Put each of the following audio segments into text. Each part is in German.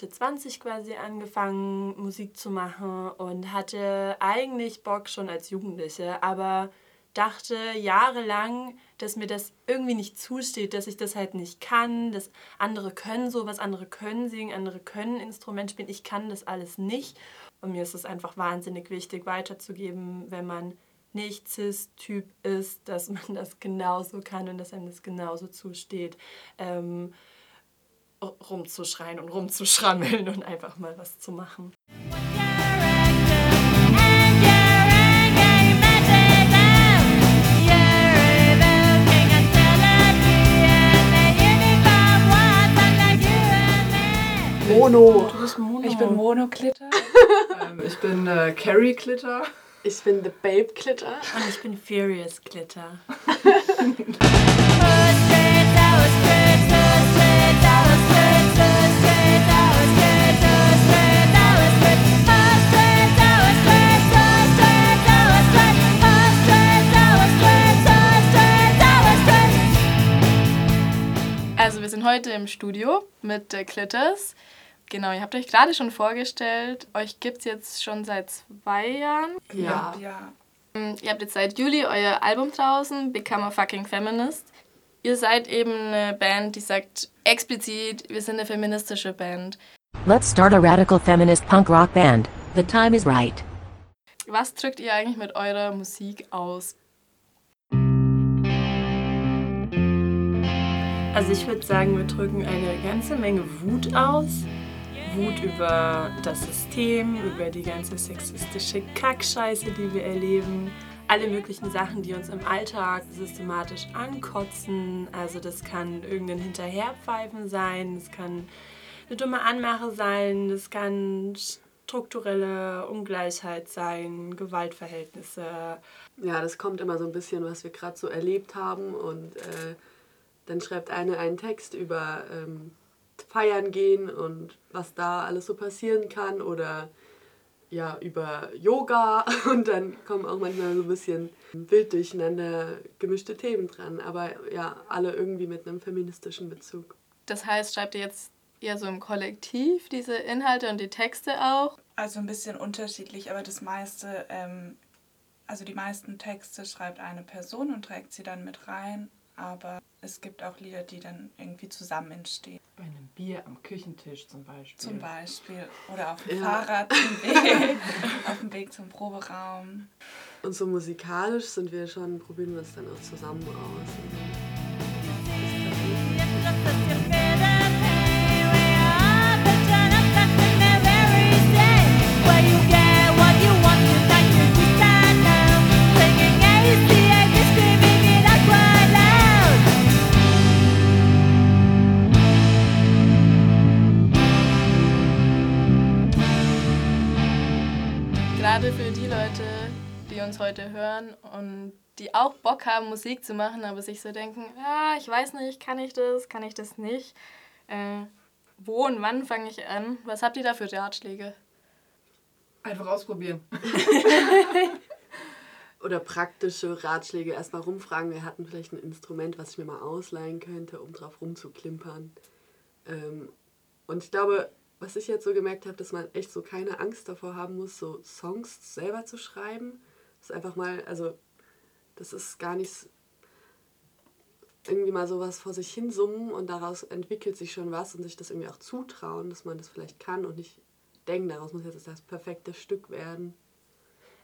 Mitte 20 quasi angefangen, Musik zu machen und hatte eigentlich Bock schon als Jugendliche, aber dachte jahrelang, dass mir das irgendwie nicht zusteht, dass ich das halt nicht kann, dass andere können sowas, andere können singen, andere können Instrument spielen, ich kann das alles nicht. Und mir ist es einfach wahnsinnig wichtig, weiterzugeben, wenn man nicht Cis-Typ ist, dass man das genauso kann und dass einem das genauso zusteht, ähm, rumzuschreien und rumzuschrammeln und einfach mal was zu machen. Mono. Du bist Mono. Ich bin Mono Klitter. ähm, ich bin äh, Carrie Klitter. Ich bin The Babe Klitter. Und ich bin Furious Sind heute im Studio mit äh, Clitters. Genau, ihr habt euch gerade schon vorgestellt. Euch gibt es jetzt schon seit zwei Jahren. Ja. ja. Ähm, Ihr habt jetzt seit Juli euer Album draußen, Become a Fucking Feminist. Ihr seid eben eine Band, die sagt explizit, wir sind eine feministische Band. Let's start a radical feminist punk rock band. The time is right. Was drückt ihr eigentlich mit eurer Musik aus? Also ich würde sagen, wir drücken eine ganze Menge Wut aus. Wut über das System, über die ganze sexistische Kackscheiße, die wir erleben. Alle möglichen Sachen, die uns im Alltag systematisch ankotzen. Also das kann irgendein Hinterherpfeifen sein, das kann eine dumme Anmache sein, das kann strukturelle Ungleichheit sein, Gewaltverhältnisse. Ja, das kommt immer so ein bisschen, was wir gerade so erlebt haben. Und äh, dann schreibt eine einen Text über ähm, Feiern gehen und was da alles so passieren kann. Oder ja, über Yoga. Und dann kommen auch manchmal so ein bisschen wild durcheinander gemischte Themen dran. Aber ja, alle irgendwie mit einem feministischen Bezug. Das heißt, schreibt ihr jetzt eher so im Kollektiv diese Inhalte und die Texte auch? Also ein bisschen unterschiedlich, aber das meiste, ähm, also die meisten Texte schreibt eine Person und trägt sie dann mit rein. Aber es gibt auch Lieder, die dann irgendwie zusammen entstehen. Bei einem Bier am Küchentisch zum Beispiel. Zum Beispiel. Oder auf dem Ja. Fahrrad zum Weg, auf dem Weg zum Proberaum. Und so musikalisch sind wir schon, probieren wir es dann auch zusammen aus. Und die auch Bock haben, Musik zu machen, aber sich so denken, ah, ich weiß nicht, kann ich das, kann ich das nicht? Äh, wo und wann fange ich an? Was habt ihr da für Ratschläge? Einfach ausprobieren. Oder praktische Ratschläge. Erstmal rumfragen, wir hatten vielleicht ein Instrument, was ich mir mal ausleihen könnte, um drauf rumzuklimpern. Ähm, und ich glaube, was ich jetzt so gemerkt habe, dass man echt so keine Angst davor haben muss, so Songs selber zu schreiben. Das ist einfach mal, also das ist gar nicht irgendwie mal sowas vor sich hin summen und daraus entwickelt sich schon was und sich das irgendwie auch zutrauen, dass man das vielleicht kann und nicht denken, daraus muss jetzt das perfekte Stück werden.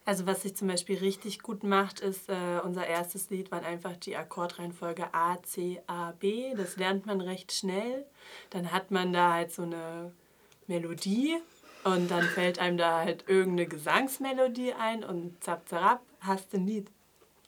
Also was sich zum Beispiel richtig gut macht, ist äh, unser erstes Lied war einfach die Akkordreihenfolge A, C, A, B. Das lernt man recht schnell. Dann hat man da halt so eine Melodie und dann fällt einem da halt irgendeine Gesangsmelodie ein und zap, zap, hast ein Lied.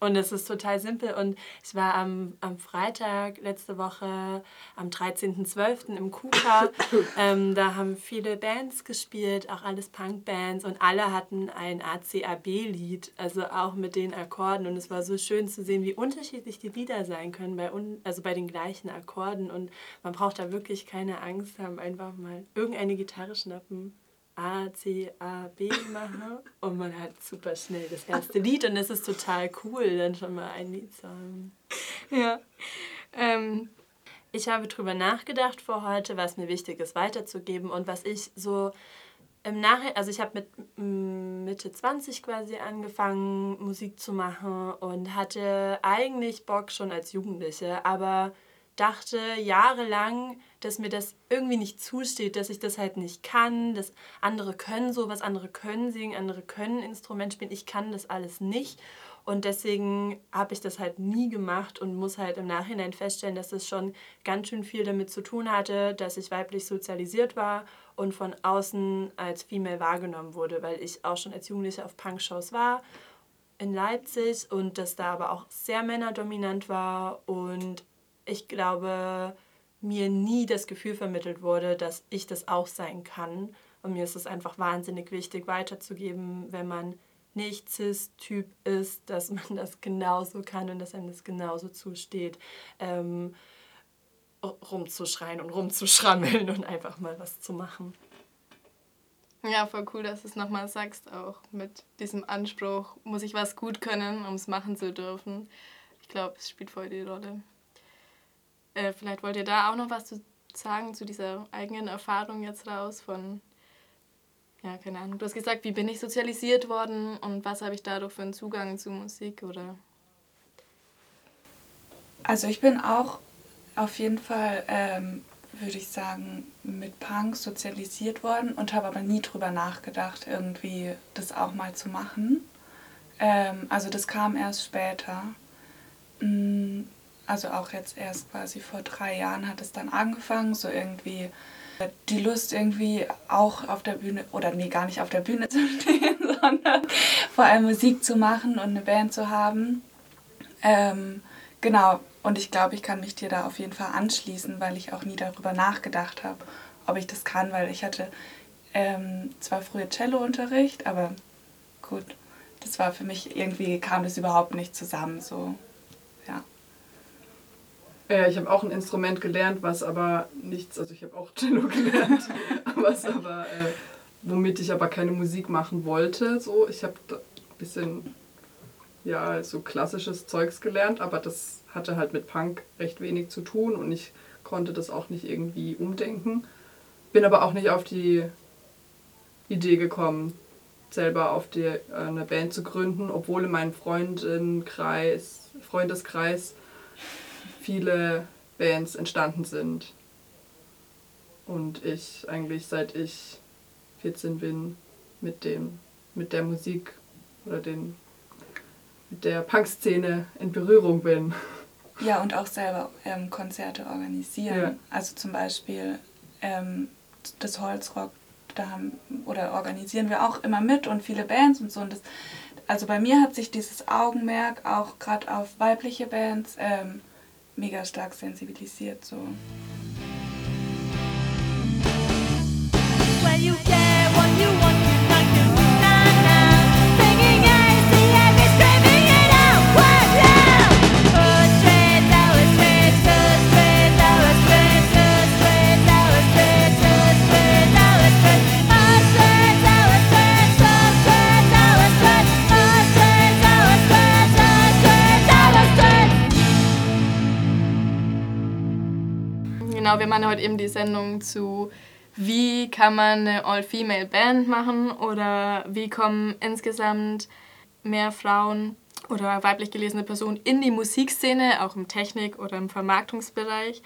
Und es ist total simpel. Und ich war am, am Freitag letzte Woche, am 13.12. im KUKA. ähm, da haben viele Bands gespielt, auch alles Punkbands. Und alle hatten ein ACAB-Lied, also auch mit den Akkorden. Und es war so schön zu sehen, wie unterschiedlich die Lieder sein können, bei un also bei den gleichen Akkorden. Und man braucht da wirklich keine Angst haben, einfach mal irgendeine Gitarre schnappen. A, C, A, B machen und man hat super schnell das erste Lied und es ist total cool, dann schon mal ein Lied zu haben. Ja. Ähm, ich habe darüber nachgedacht vor heute, was mir wichtig ist weiterzugeben und was ich so im Nachhinein, also ich habe mit mm, Mitte 20 quasi angefangen, Musik zu machen und hatte eigentlich Bock schon als Jugendliche, aber dachte jahrelang, dass mir das irgendwie nicht zusteht, dass ich das halt nicht kann, dass andere können sowas, andere können singen, andere können Instrument spielen, ich kann das alles nicht. Und deswegen habe ich das halt nie gemacht und muss halt im Nachhinein feststellen, dass es schon ganz schön viel damit zu tun hatte, dass ich weiblich sozialisiert war und von außen als Female wahrgenommen wurde, weil ich auch schon als Jugendliche auf Punkshows war in Leipzig und dass da aber auch sehr männerdominant war und ich glaube, mir nie das Gefühl vermittelt wurde, dass ich das auch sein kann. Und mir ist es einfach wahnsinnig wichtig weiterzugeben, wenn man nicht Cis-Typ ist, dass man das genauso kann und dass einem das genauso zusteht, ähm, rumzuschreien und rumzuschrammeln und einfach mal was zu machen. Ja, voll cool, dass du es nochmal sagst, auch mit diesem Anspruch, muss ich was gut können, um es machen zu dürfen. Ich glaube, es spielt voll die Rolle. Äh, vielleicht wollt ihr da auch noch was zu sagen zu dieser eigenen Erfahrung jetzt raus von, ja, keine Ahnung. Du hast gesagt, wie bin ich sozialisiert worden und was habe ich dadurch für einen Zugang zu Musik oder? Also ich bin auch auf jeden Fall, ähm, würde ich sagen, mit Punk sozialisiert worden und habe aber nie drüber nachgedacht, irgendwie das auch mal zu machen. Ähm, also das kam erst später. Mm, also auch jetzt erst quasi vor drei Jahren hat es dann angefangen, so irgendwie die Lust irgendwie auch auf der Bühne, oder nee, gar nicht auf der Bühne zu stehen, sondern vor allem Musik zu machen und eine Band zu haben. Ähm, genau, und ich glaube, ich kann mich dir da auf jeden Fall anschließen, weil ich auch nie darüber nachgedacht habe, ob ich das kann, weil ich hatte ähm, zwar früher Cello-Unterricht, aber gut, das war für mich irgendwie, kam das überhaupt nicht zusammen, so. Ja, ich habe auch ein Instrument gelernt, was aber nichts, also ich habe auch Cello gelernt, was aber, äh, womit ich aber keine Musik machen wollte. So, ich habe ein bisschen, ja, so klassisches Zeugs gelernt, aber das hatte halt mit Punk recht wenig zu tun und ich konnte das auch nicht irgendwie umdenken. Bin aber auch nicht auf die Idee gekommen, selber auf die, äh, eine Band zu gründen, obwohl in meinem Freundenkreis, Freundeskreis viele Bands entstanden sind. Und ich eigentlich seit ich 14 bin mit dem, mit der Musik oder den, mit der Punkszene in Berührung bin. Ja, und auch selber ähm, Konzerte organisieren. Ja. Also zum Beispiel ähm, das Holzrock, da haben, oder organisieren wir auch immer mit und viele Bands und so. Und das, also bei mir hat sich dieses Augenmerk auch gerade auf weibliche Bands ähm, mega stark sensibilisiert. So. When Genau, wir machen heute eben die Sendung zu, wie kann man eine All-Female-Band machen oder wie kommen insgesamt mehr Frauen oder weiblich gelesene Personen in die Musikszene, auch im Technik- oder im Vermarktungsbereich.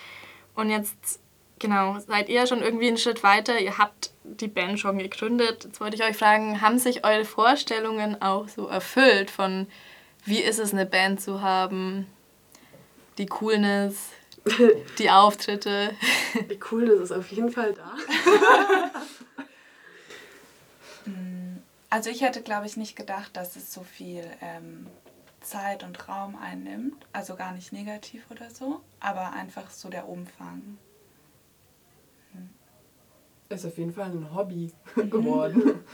Und jetzt, genau, seid ihr schon irgendwie einen Schritt weiter, ihr habt die Band schon gegründet. Jetzt wollte ich euch fragen, haben sich eure Vorstellungen auch so erfüllt von, wie ist es, eine Band zu haben, die Coolness, die Auftritte. Die Coolness ist auf jeden Fall da. Also ich hätte, glaube ich, nicht gedacht, dass es so viel ähm, Zeit und Raum einnimmt. Also gar nicht negativ oder so, aber einfach so der Umfang. Ist auf jeden Fall ein Hobby geworden.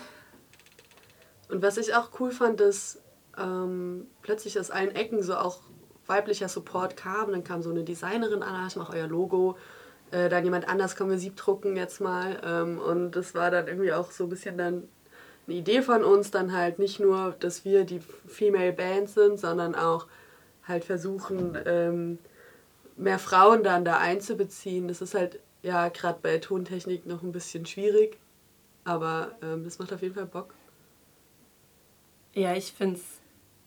Und was ich auch cool fand, ist ähm, plötzlich aus allen Ecken so auch weiblicher Support kam. Dann kam so eine Designerin an, ich mache euer Logo. Äh, dann jemand anders kann wir Sieb drucken jetzt mal. Ähm, und das war dann irgendwie auch so ein bisschen dann eine Idee von uns, dann halt nicht nur, dass wir die Female Band sind, sondern auch halt versuchen, ähm, mehr Frauen dann da einzubeziehen. Das ist halt ja gerade bei Tontechnik noch ein bisschen schwierig, aber ähm, das macht auf jeden Fall Bock. Ja, ich find's,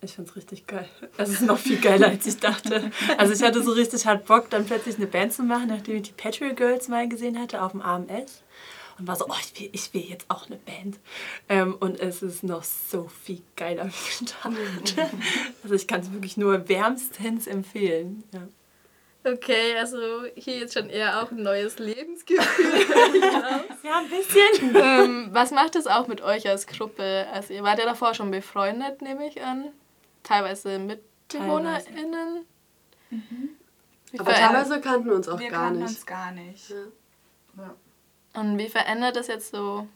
ich find's richtig geil. Es ist noch viel geiler, als ich dachte. Also ich hatte so richtig hart Bock, dann plötzlich eine Band zu machen, nachdem ich die Patriot Girls mal gesehen hatte auf dem AMS. Und war so, oh, ich will, ich will jetzt auch eine Band. Ähm, und es ist noch so viel geiler wie gedacht. Also ich kann es wirklich nur wärmstens empfehlen. Ja. Okay, also hier jetzt schon eher auch ein neues Lebensgefühl. ja, ein bisschen. ähm, was macht es auch mit euch als Gruppe? Also ihr wart ja davor schon befreundet, nehme ich an. Teilweise MitbewohnerInnen. Wie Aber teilweise kannten wir uns auch Wir gar kannten nicht. uns gar nicht. Ja. Und wie verändert das jetzt so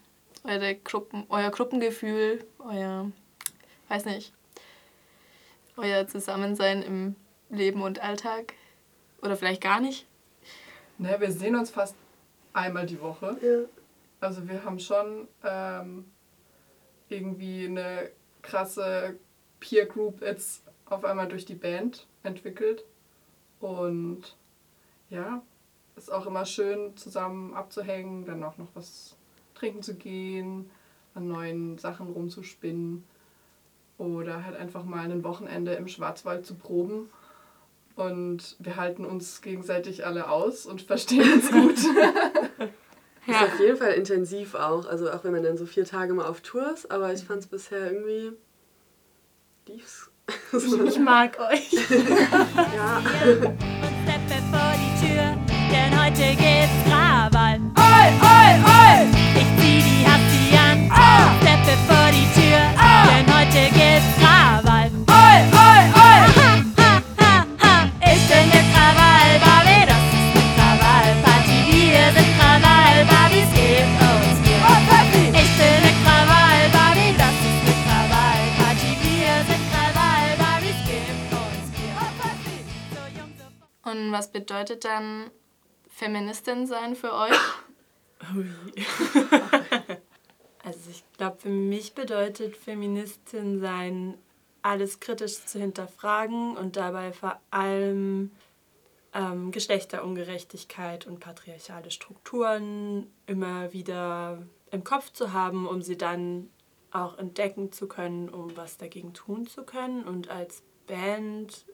eure Gruppen, euer Gruppengefühl, euer, weiß nicht, euer Zusammensein im Leben und Alltag? Oder vielleicht gar nicht? Ne, wir sehen uns fast einmal die Woche. Ja. Also wir haben schon ähm, irgendwie eine krasse Peer Group jetzt auf einmal durch die Band entwickelt. Und ja, ist auch immer schön zusammen abzuhängen, dann auch noch was trinken zu gehen, an neuen Sachen rumzuspinnen oder halt einfach mal ein Wochenende im Schwarzwald zu proben. Und wir halten uns gegenseitig alle aus und verstehen uns gut. Ist auf jeden Fall intensiv auch. Also auch wenn man dann so vier Tage mal auf Tour ist, aber ich fand es bisher irgendwie lief's. Ich mag euch. ja. und steppe vor die Tür, denn heute gibt's Krawall. Oi, oi, oi! Ich zieh die Hassi an, steppe vor die Tür, denn heute gibt's Krawall. Und was bedeutet dann Feministin sein für euch? Also ich glaube, für mich bedeutet Feministin sein, alles kritisch zu hinterfragen und dabei vor allem ähm, Geschlechterungerechtigkeit und patriarchale Strukturen immer wieder im Kopf zu haben, um sie dann auch entdecken zu können, um was dagegen tun zu können. Und als Band,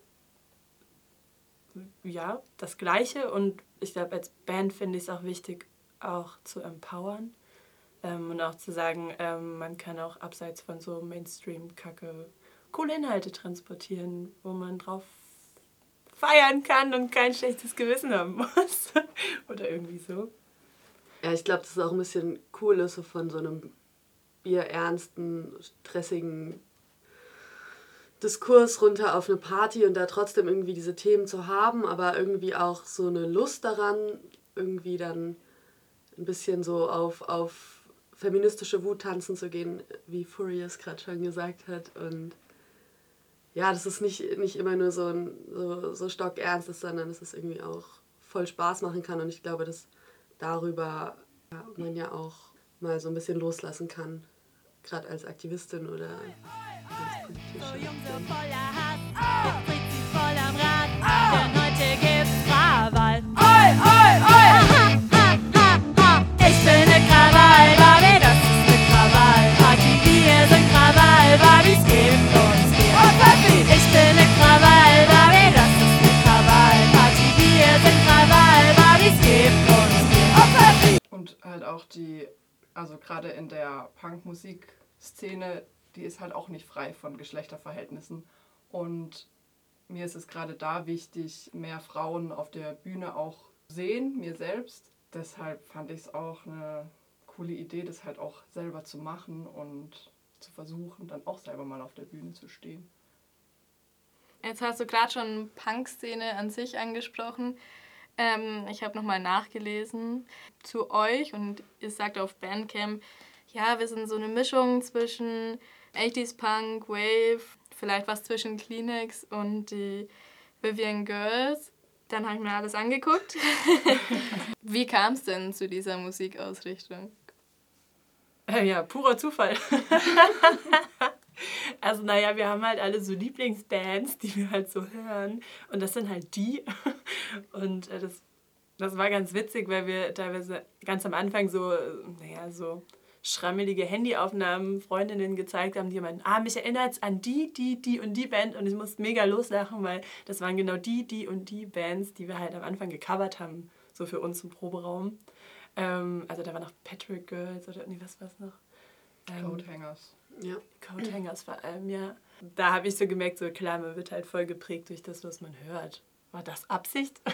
ja, das Gleiche. Und ich glaube, als Band finde ich es auch wichtig, auch zu empowern. Ähm, und auch zu sagen, ähm, man kann auch abseits von so Mainstream-Kacke coole Inhalte transportieren, wo man drauf feiern kann und kein schlechtes Gewissen haben muss. Oder irgendwie so. Ja, ich glaube, das ist auch ein bisschen cool, ist so von so einem bierernsten, stressigen Diskurs runter auf eine Party und da trotzdem irgendwie diese Themen zu haben, aber irgendwie auch so eine Lust daran, irgendwie dann ein bisschen so auf, auf feministische Wut tanzen zu gehen, wie Furious gerade schon gesagt hat. Und ja, das ist nicht, nicht immer nur so, ein, so, so stockernst ist, sondern dass es irgendwie auch voll Spaß machen kann. Und ich glaube, dass darüber ja, man ja auch mal so ein bisschen loslassen kann, gerade als Aktivistin oder. So jung, so voller Hass, jetzt dreht sie voll am Rad, denn heute gibt's Krawall. Oi, oi, oi! Ha, ha, ha! Ich bin ne Krawall-Barbie, das ist ne Krawall-Party. Wir sind Krawall-Barbies, gebt uns Bier. Ich bin ne Krawall-Barbie, das ist ne Krawall-Party. Wir sind Krawall-Barbies, gebt uns Bier. Und halt auch die, also gerade in der Punkmusik-Szene, die ist halt auch nicht frei von Geschlechterverhältnissen. Und mir ist es gerade da wichtig, mehr Frauen auf der Bühne auch sehen, mir selbst. Deshalb fand ich es auch eine coole Idee, das halt auch selber zu machen und zu versuchen, dann auch selber mal auf der Bühne zu stehen. Jetzt hast du gerade schon Punk-Szene an sich angesprochen. Ähm, ich habe nochmal nachgelesen zu euch und ihr sagt auf Bandcamp, ja, wir sind so eine Mischung zwischen 80s Punk, Wave, vielleicht was zwischen Kleenex und die Vivian Girls. Dann habe ich mir alles angeguckt. Wie kam es denn zu dieser Musikausrichtung? Äh, Ja, purer Zufall. also, naja, wir haben halt alle so Lieblingsbands, die wir halt so hören. Und das sind halt die. Und äh, das, das war ganz witzig, weil wir teilweise ganz am Anfang so, äh, naja, so schrammelige Handyaufnahmen Freundinnen gezeigt haben, die meinten, ah, mich erinnert es an die, die, die und die Band und ich musste mega loslachen, weil das waren genau die, die und die Bands, die wir halt am Anfang gecovert haben, so für uns im Proberaum. Ähm, also da war noch Patrick Girls oder nee, was war es noch? Ähm, Coathangers. Ja. Coat Hangers vor allem, ja. Da habe ich so gemerkt, so klar, man wird halt voll geprägt durch das, was man hört. War das Absicht?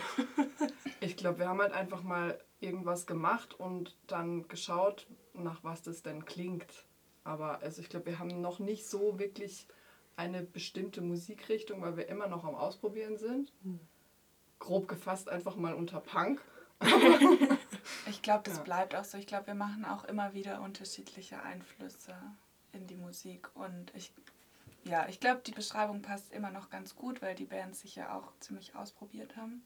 Ich glaube, wir haben halt einfach mal irgendwas gemacht und dann geschaut, nach was das denn klingt. Aber also ich glaube, wir haben noch nicht so wirklich eine bestimmte Musikrichtung, weil wir immer noch am Ausprobieren sind. Grob gefasst einfach mal unter Punk. Ich glaube, das Ja. bleibt auch so. Ich glaube, wir machen auch immer wieder unterschiedliche Einflüsse in die Musik. Und ich, ja, ich glaube, die Beschreibung passt immer noch ganz gut, weil die Bands sich ja auch ziemlich ausprobiert haben.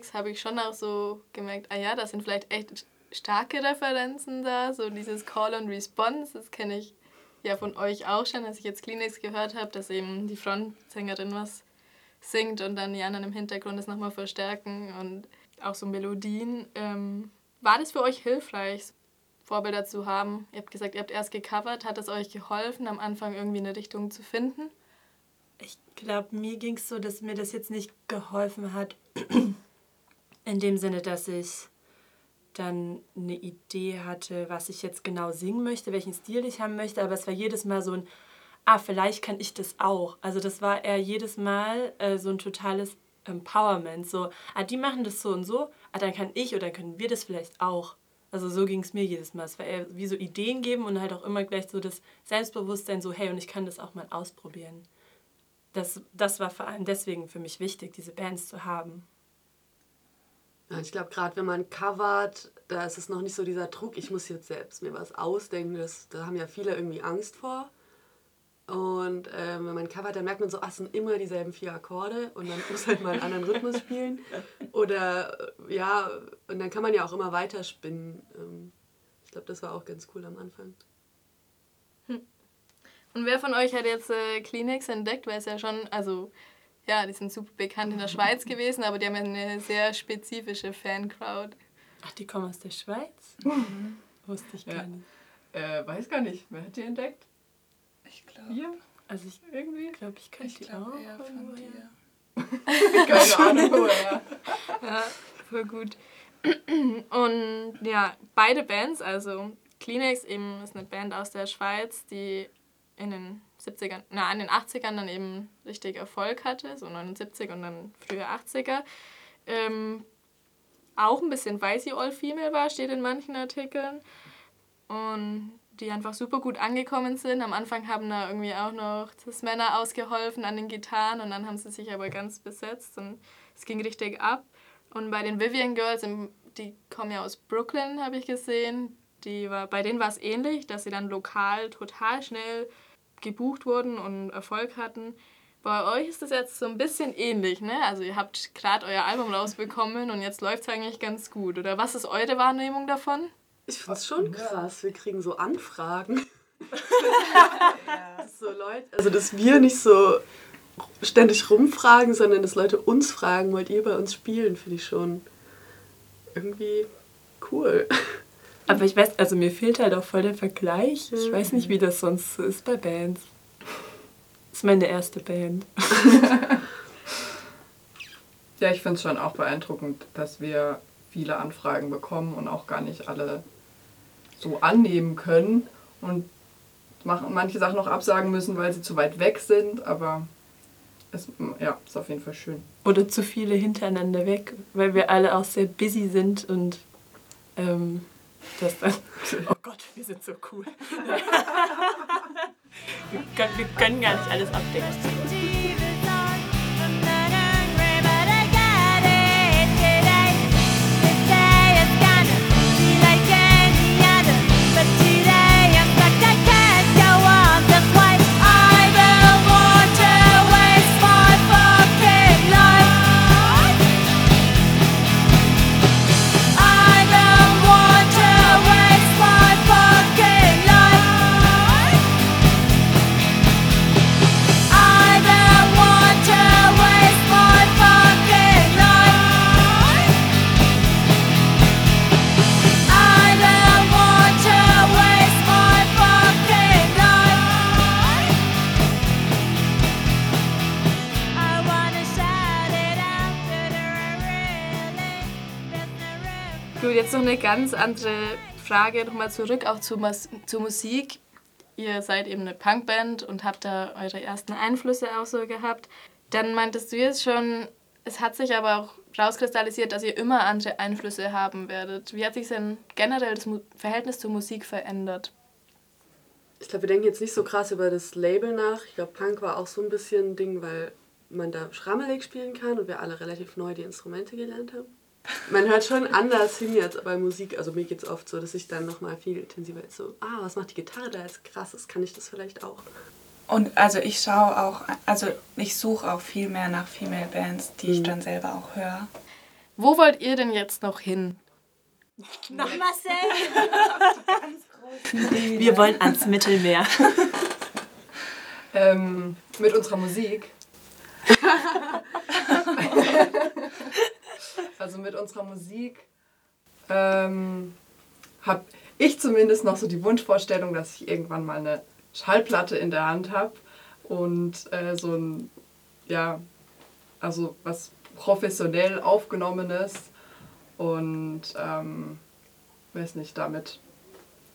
Kleenex habe ich schon auch so gemerkt, ah ja, da sind vielleicht echt starke Referenzen da. So dieses Call and Response, das kenne ich ja von euch auch schon, als ich jetzt Kleenex gehört habe, dass eben die Frontsängerin was singt und dann die anderen im Hintergrund das nochmal verstärken und auch so Melodien. Ähm, war das für euch hilfreich, Vorbilder zu haben? Ihr habt gesagt, ihr habt erst gecovert. Hat es euch geholfen, am Anfang irgendwie eine Richtung zu finden? Ich glaube, mir ging es so, dass mir das jetzt nicht geholfen hat. In dem Sinne, dass ich dann eine Idee hatte, was ich jetzt genau singen möchte, welchen Stil ich haben möchte. Aber es war jedes Mal so ein, ah, vielleicht kann ich das auch. Also das war eher jedes Mal äh, so ein totales Empowerment. So, ah, die machen das so und so, ah, dann kann ich oder können wir das vielleicht auch. Also so ging es mir jedes Mal. Es war eher wie so Ideen geben und halt auch immer gleich so das Selbstbewusstsein, so hey, und ich kann das auch mal ausprobieren. Das, das war vor allem deswegen für mich wichtig, diese Bands zu haben. Ich glaube, gerade wenn man covert, da ist es noch nicht so dieser Druck, ich muss jetzt selbst mir was ausdenken. Das, da haben ja viele irgendwie Angst vor. Und ähm, wenn man covert, dann merkt man so, ach, sind immer dieselben vier Akkorde und dann muss halt mal einen anderen Rhythmus spielen. Oder äh, ja, und dann kann man ja auch immer weiter spinnen. Ähm, ich glaube, das war auch ganz cool am Anfang. Und wer von euch hat jetzt äh, Kleenex entdeckt? Weil es ja schon, also ja, die sind super bekannt in der Schweiz gewesen, aber die haben ja eine sehr spezifische Fancrowd. Ach, die kommen aus der Schweiz? Wusste ich Ja. gar nicht. Äh, weiß gar nicht. Wer hat die entdeckt? Ich glaube, Ihr? Also ich Irgendwie? glaube, ich kann ich die glaube auch. eher von dir. Keine Ahnung, woher. Ja, voll gut. Und ja, beide Bands, also Kleenex eben ist eine Band aus der Schweiz, die in den 70ern, na, in den 80ern dann eben richtig Erfolg hatte, so 79 und dann frühe 80er. Ähm, auch ein bisschen weil sie all female war, steht in manchen Artikeln. Und die einfach super gut angekommen sind. Am Anfang haben da irgendwie auch noch das Männer ausgeholfen an den Gitarren und dann haben sie sich aber ganz besetzt und es ging richtig ab. Und bei den Vivian Girls, die kommen ja aus Brooklyn, habe ich gesehen. Die war, bei denen war es ähnlich, dass sie dann lokal total schnell gebucht wurden und Erfolg hatten. Bei euch ist das jetzt so ein bisschen ähnlich, ne? Also ihr habt gerade euer Album rausbekommen und jetzt läuft es eigentlich ganz gut. Oder was ist eure Wahrnehmung davon? Ich finde es schon krass. Wir kriegen so Anfragen. Dass so Leute, also dass wir nicht so ständig rumfragen, sondern dass Leute uns fragen, wollt ihr bei uns spielen, finde ich schon irgendwie cool. Aber ich weiß, also mir fehlt halt auch voll der Vergleich. Ich weiß nicht, wie das sonst so ist bei Bands. Das ist meine erste Band. Ja, ich finde es schon auch beeindruckend, dass wir viele Anfragen bekommen und auch gar nicht alle so annehmen können und machen manche Sachen noch absagen müssen, weil sie zu weit weg sind, aber es ja, ist auf jeden Fall schön. Oder zu viele hintereinander weg, weil wir alle auch sehr busy sind und ähm, das dann. Oh Gott, wir sind so cool. Wir können, wir können gar nicht alles abdecken. Jetzt noch eine ganz andere Frage, nochmal zurück auch zu, Mas zur Musik. Ihr seid eben eine Punkband und habt da eure ersten Einflüsse auch so gehabt. Dann meintest du jetzt schon, es hat sich aber auch rauskristallisiert, dass ihr immer andere Einflüsse haben werdet. Wie hat sich denn generell das Verhältnis zur Musik verändert? Ich glaube, wir denken jetzt nicht so krass über das Label nach. Ich glaube, Punk war auch so ein bisschen ein Ding, weil man da schrammelig spielen kann und wir alle relativ neu die Instrumente gelernt haben. Man hört schon anders hin jetzt bei Musik. Also mir geht es oft so, dass ich dann nochmal viel intensiver jetzt so, ah, was macht die Gitarre da jetzt krass ist, kann ich das vielleicht auch. Und also ich schaue auch, also ich suche auch viel mehr nach Female Bands, die ich dann selber auch höre. Wo wollt ihr denn jetzt noch hin? Nach Marseille. Wir wollen ans Mittelmeer. Ähm, mit unserer Musik. also mit unserer Musik ähm, habe ich zumindest noch so die Wunschvorstellung, dass ich irgendwann mal eine Schallplatte in der Hand habe und äh, so ein, ja, also was professionell aufgenommenes und ähm, weiß nicht, damit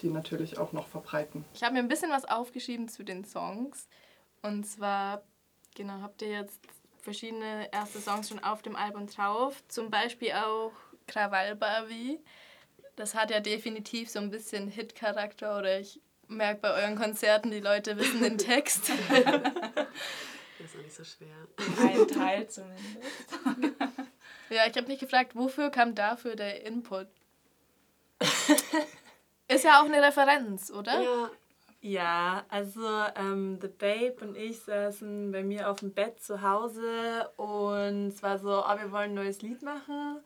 die natürlich auch noch verbreiten. Ich habe mir ein bisschen was aufgeschrieben zu den Songs. Und zwar, genau, habt ihr jetzt verschiedene erste Songs schon auf dem Album drauf. Zum Beispiel auch Krawall Barbie. Das hat ja definitiv so ein bisschen Hit-Charakter oder ich merke bei euren Konzerten, die Leute wissen den Text. Das ist auch nicht so schwer. Ein Teil zumindest. ja, ich habe mich gefragt, wofür kam dafür der Input? Ist ja auch eine Referenz, oder? Ja, Ja, also ähm, The Babe und ich saßen bei mir auf dem Bett zu Hause und es war so, oh, wir wollen ein neues Lied machen.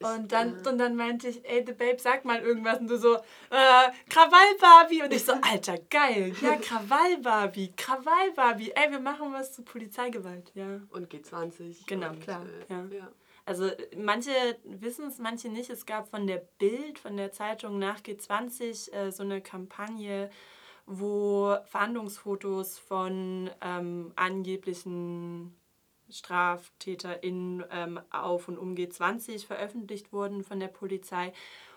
Und dann, und dann meinte ich, ey, The Babe, sag mal irgendwas. Und du so, äh, Krawall Barbie. Und ich so, Alter, geil. Ja, Krawall Barbie, Krawall Barbie. Ey, wir machen was zu Polizeigewalt. Ja. und G20. Genau, und, klar, Äh, ja. ja. Also manche wissen es, manche nicht. Es gab von der Bild, von der Zeitung nach G20 äh, so eine Kampagne, wo Fahndungsfotos von ähm, angeblichen StraftäterInnen ähm, auf und um G20 veröffentlicht wurden von der Polizei.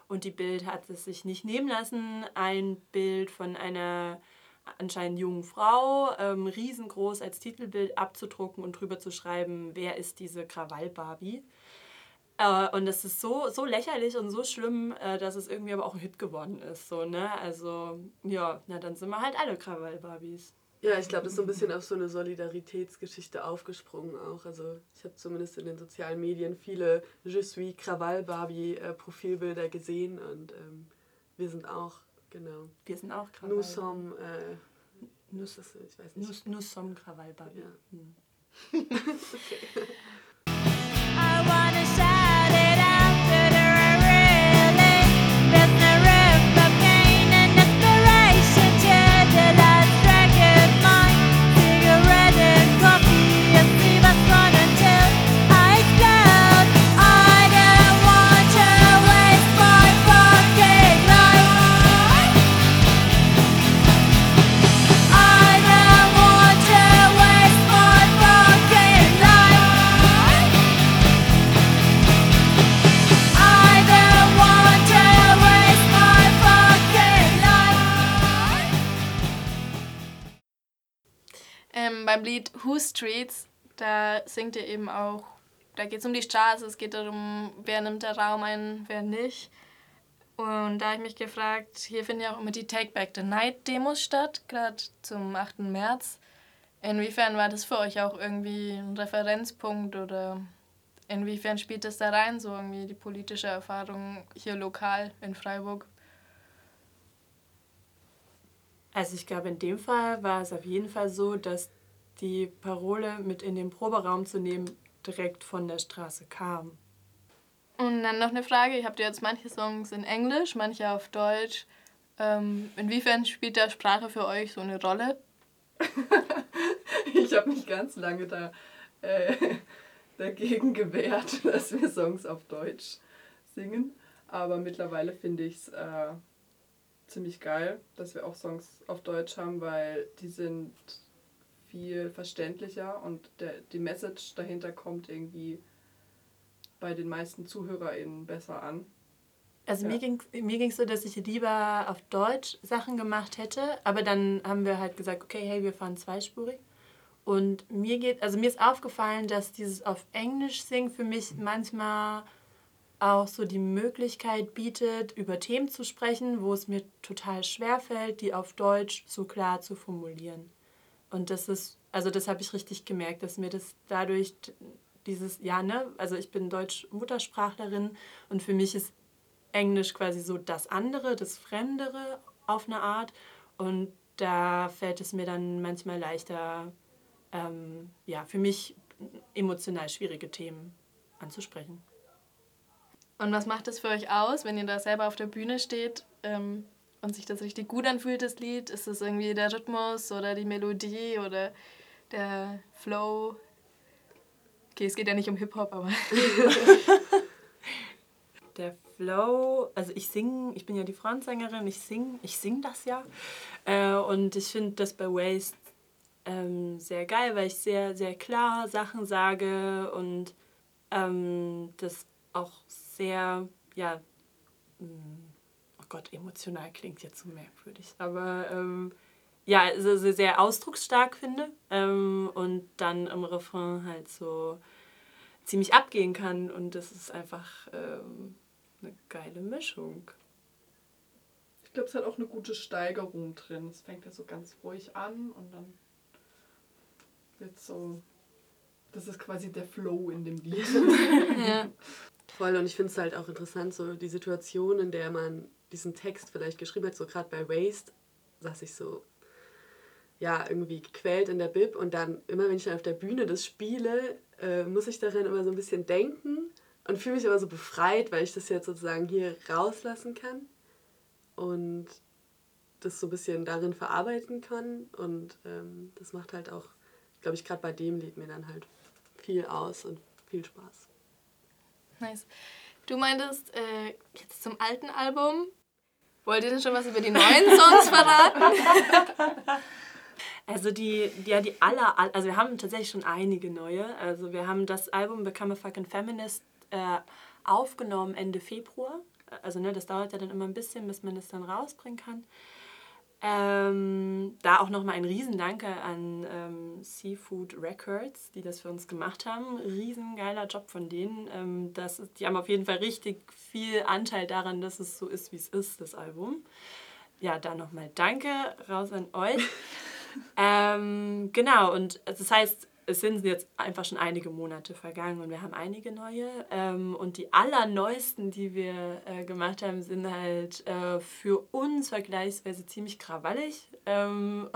Und die Bild hat es sich nicht nehmen lassen, ein Bild von einer anscheinend jungen Frau ähm, riesengroß als Titelbild abzudrucken und drüber zu schreiben, wer ist diese Krawall-Barbie. Äh, und das ist so, so lächerlich und so schlimm, äh, dass es irgendwie aber auch ein Hit geworden ist. So, ne? Also, ja, na dann sind wir halt alle Krawall-Barbies. Ja, ich glaube, das ist so ein bisschen auf so eine Solidaritätsgeschichte aufgesprungen auch. Also ich habe zumindest in den sozialen Medien viele Je suis Krawall Barbie äh, Profilbilder gesehen und ähm, wir sind auch, genau. Wir sind auch Krawall. Nous sommes, äh, Nous, das, ich weiß nicht. nous, nous sommes Krawall-Barbie. Ja. Hm. I Lied Who Streets, da singt ihr eben auch, da geht es um die Straße, es geht darum, wer nimmt der Raum ein, wer nicht. Und da habe ich mich gefragt, hier finden ja auch immer die Take Back the Night Demos statt, gerade zum 8. März. Inwiefern war das für euch auch irgendwie ein Referenzpunkt oder inwiefern spielt das da rein, so irgendwie die politische Erfahrung hier lokal in Freiburg? Also ich glaube, in dem Fall war es auf jeden Fall so, dass die Parole mit in den Proberaum zu nehmen direkt von der Straße kam. Und dann noch eine Frage, ihr habt ja jetzt manche Songs in Englisch, manche auf Deutsch. Ähm, inwiefern spielt da Sprache für euch so eine Rolle? Ich habe mich ganz lange da, äh, dagegen gewehrt, dass wir Songs auf Deutsch singen. Aber mittlerweile finde ich es äh, ziemlich geil, dass wir auch Songs auf Deutsch haben, weil die sind viel verständlicher und der, die Message dahinter kommt irgendwie bei den meisten ZuhörerInnen besser an. Also Ja. mir ging mir ging's so, dass ich lieber auf Deutsch Sachen gemacht hätte, aber dann haben wir halt gesagt, okay, hey, wir fahren zweispurig. Und mir geht, also mir ist aufgefallen, dass dieses auf Englisch singen für mich manchmal auch so die Möglichkeit bietet, über Themen zu sprechen, wo es mir total schwer fällt, die auf Deutsch so klar zu formulieren. Und das ist, also das habe ich richtig gemerkt, dass mir das dadurch dieses, ja, ne, also ich bin Deutsch-Muttersprachlerin und für mich ist Englisch quasi so das andere, das Fremdere auf eine Art. Und da fällt es mir dann manchmal leichter, ähm, ja, für mich emotional schwierige Themen anzusprechen. Und was macht das für euch aus, wenn ihr da selber auf der Bühne steht ähm, und sich das richtig gut anfühlt, das Lied? Ist das irgendwie der Rhythmus oder die Melodie oder der Flow? Okay, es geht ja nicht um Hip-Hop, aber Der Flow, also ich singe, ich bin ja die Frontsängerin, ich singe, ich sing das ja. Äh, und ich finde das bei Waste ähm, sehr geil, weil ich sehr, sehr klar Sachen sage und ähm, das auch sehr, ja, mh, oh Gott, emotional klingt jetzt so merkwürdig, aber ähm, ja, also sehr, sehr ausdrucksstark finde ähm, und dann im Refrain halt so ziemlich abgehen kann und das ist einfach ähm, eine geile Mischung. Ich glaube, es hat auch eine gute Steigerung drin. Es fängt ja so ganz ruhig an und dann wird so. Das ist quasi der Flow in dem Lied. ja. Voll, und ich finde es halt auch interessant, so die Situation, in der man diesen Text vielleicht geschrieben hat, so gerade bei Waste, saß ich so, ja, irgendwie gequält in der Bib und dann, immer wenn ich dann auf der Bühne das spiele, äh, muss ich daran immer so ein bisschen denken und fühle mich aber so befreit, weil ich das jetzt sozusagen hier rauslassen kann und das so ein bisschen darin verarbeiten kann und ähm, das macht halt auch, glaube ich, gerade bei dem Lied mir dann halt viel aus und viel Spaß. Nice. Du meintest äh, jetzt zum alten Album. Wollt ihr denn schon was über die neuen Songs verraten? Also die, ja, die aller, all- also wir haben tatsächlich schon einige neue. Also wir haben das Album Become a Fucking Feminist äh, aufgenommen Ende Februar. Also ne, das dauert ja dann immer ein bisschen, bis man das dann rausbringen kann. Ähm, da auch nochmal ein Riesendanke an ähm, Seafood Records, die das für uns gemacht haben. Riesengeiler Job von denen. Ähm, das ist, die haben auf jeden Fall richtig viel Anteil daran, dass es so ist, wie es ist, das Album. Ja, da nochmal Danke raus an euch. ähm, genau, und das heißt, es sind jetzt einfach schon einige Monate vergangen und wir haben einige neue. Ähm, und die allerneuesten, die wir äh, gemacht haben, sind halt äh, für uns vergleichsweise ziemlich krawallig, ähm,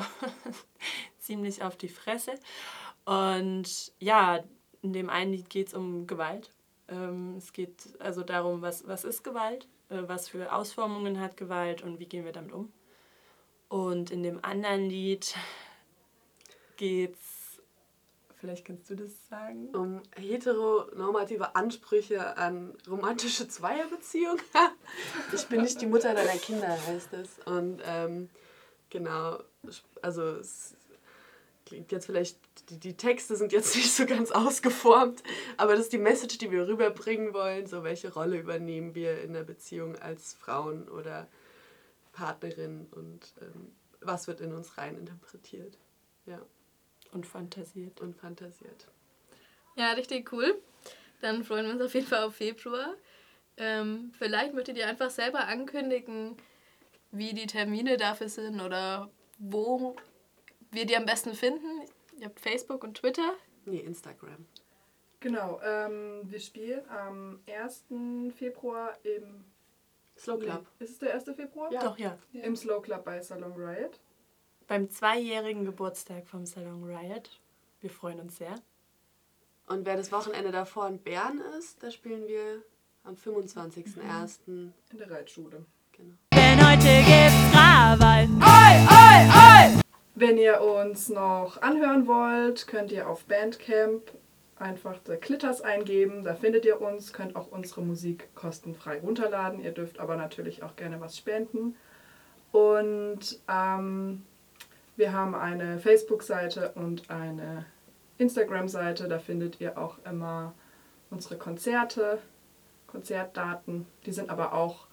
ziemlich auf die Fresse. Und ja, in dem einen Lied geht es um Gewalt. Ähm, es geht also darum, was, was ist Gewalt, äh, was für Ausformungen hat Gewalt und wie gehen wir damit um. Und in dem anderen Lied geht's, vielleicht kannst du das sagen? um heteronormative Ansprüche an romantische Zweierbeziehungen. ich bin nicht die Mutter deiner Kinder, heißt es. Und ähm, genau, also es klingt jetzt vielleicht, die, die Texte sind jetzt nicht so ganz ausgeformt, aber das ist die Message, die wir rüberbringen wollen. So, welche Rolle übernehmen wir in der Beziehung als Frauen oder Partnerin und ähm, was wird in uns rein interpretiert. Ja, Und fantasiert. und fantasiert. Ja, richtig cool. Dann freuen wir uns auf jeden Fall auf Februar. Ähm, vielleicht möchtet ihr einfach selber ankündigen, wie die Termine dafür sind oder wo wir die am besten finden. Ihr habt Facebook und Twitter. Nee, Instagram. Genau, ähm, wir spielen am 1. Februar im Slow Club. Nee, ist es der 1. Februar? Ja. Doch, ja. Im Slow Club bei Salon Riot. Beim zweijährigen Geburtstag vom Salon Riot. Wir freuen uns sehr. Und wer das Wochenende davor in Bern ist, da spielen wir am 25.01. In der Reitschule. Genau. Denn heute gibt's Krawall. Wenn ihr uns noch anhören wollt, könnt ihr auf Bandcamp einfach The Clitters eingeben. Da findet ihr uns, könnt auch unsere Musik kostenfrei runterladen. Ihr dürft aber natürlich auch gerne was spenden. Und ähm, wir haben eine Facebook-Seite und eine Instagram-Seite. Da findet ihr auch immer unsere Konzerte, Konzertdaten. Die sind aber auch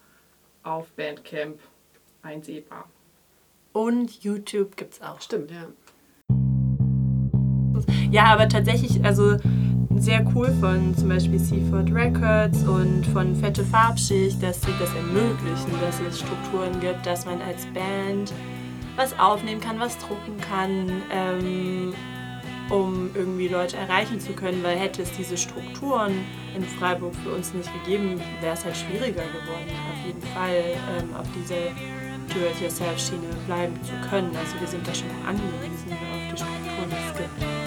auf Bandcamp einsehbar. Und YouTube gibt's auch. Stimmt, ja. Ja, aber tatsächlich, also sehr cool von zum Beispiel Seaford Records und von Fette Farbschicht, dass sie das ermöglichen, dass es Strukturen gibt, dass man als Band was aufnehmen kann, was drucken kann, ähm, um irgendwie Leute erreichen zu können, weil hätte es diese Strukturen in Freiburg für uns nicht gegeben, wäre es halt schwieriger geworden, auf jeden Fall ähm, auf diese Do-it-yourself-Schiene bleiben zu können. Also wir sind da schon angewiesen auf die Strukturen, die es gibt.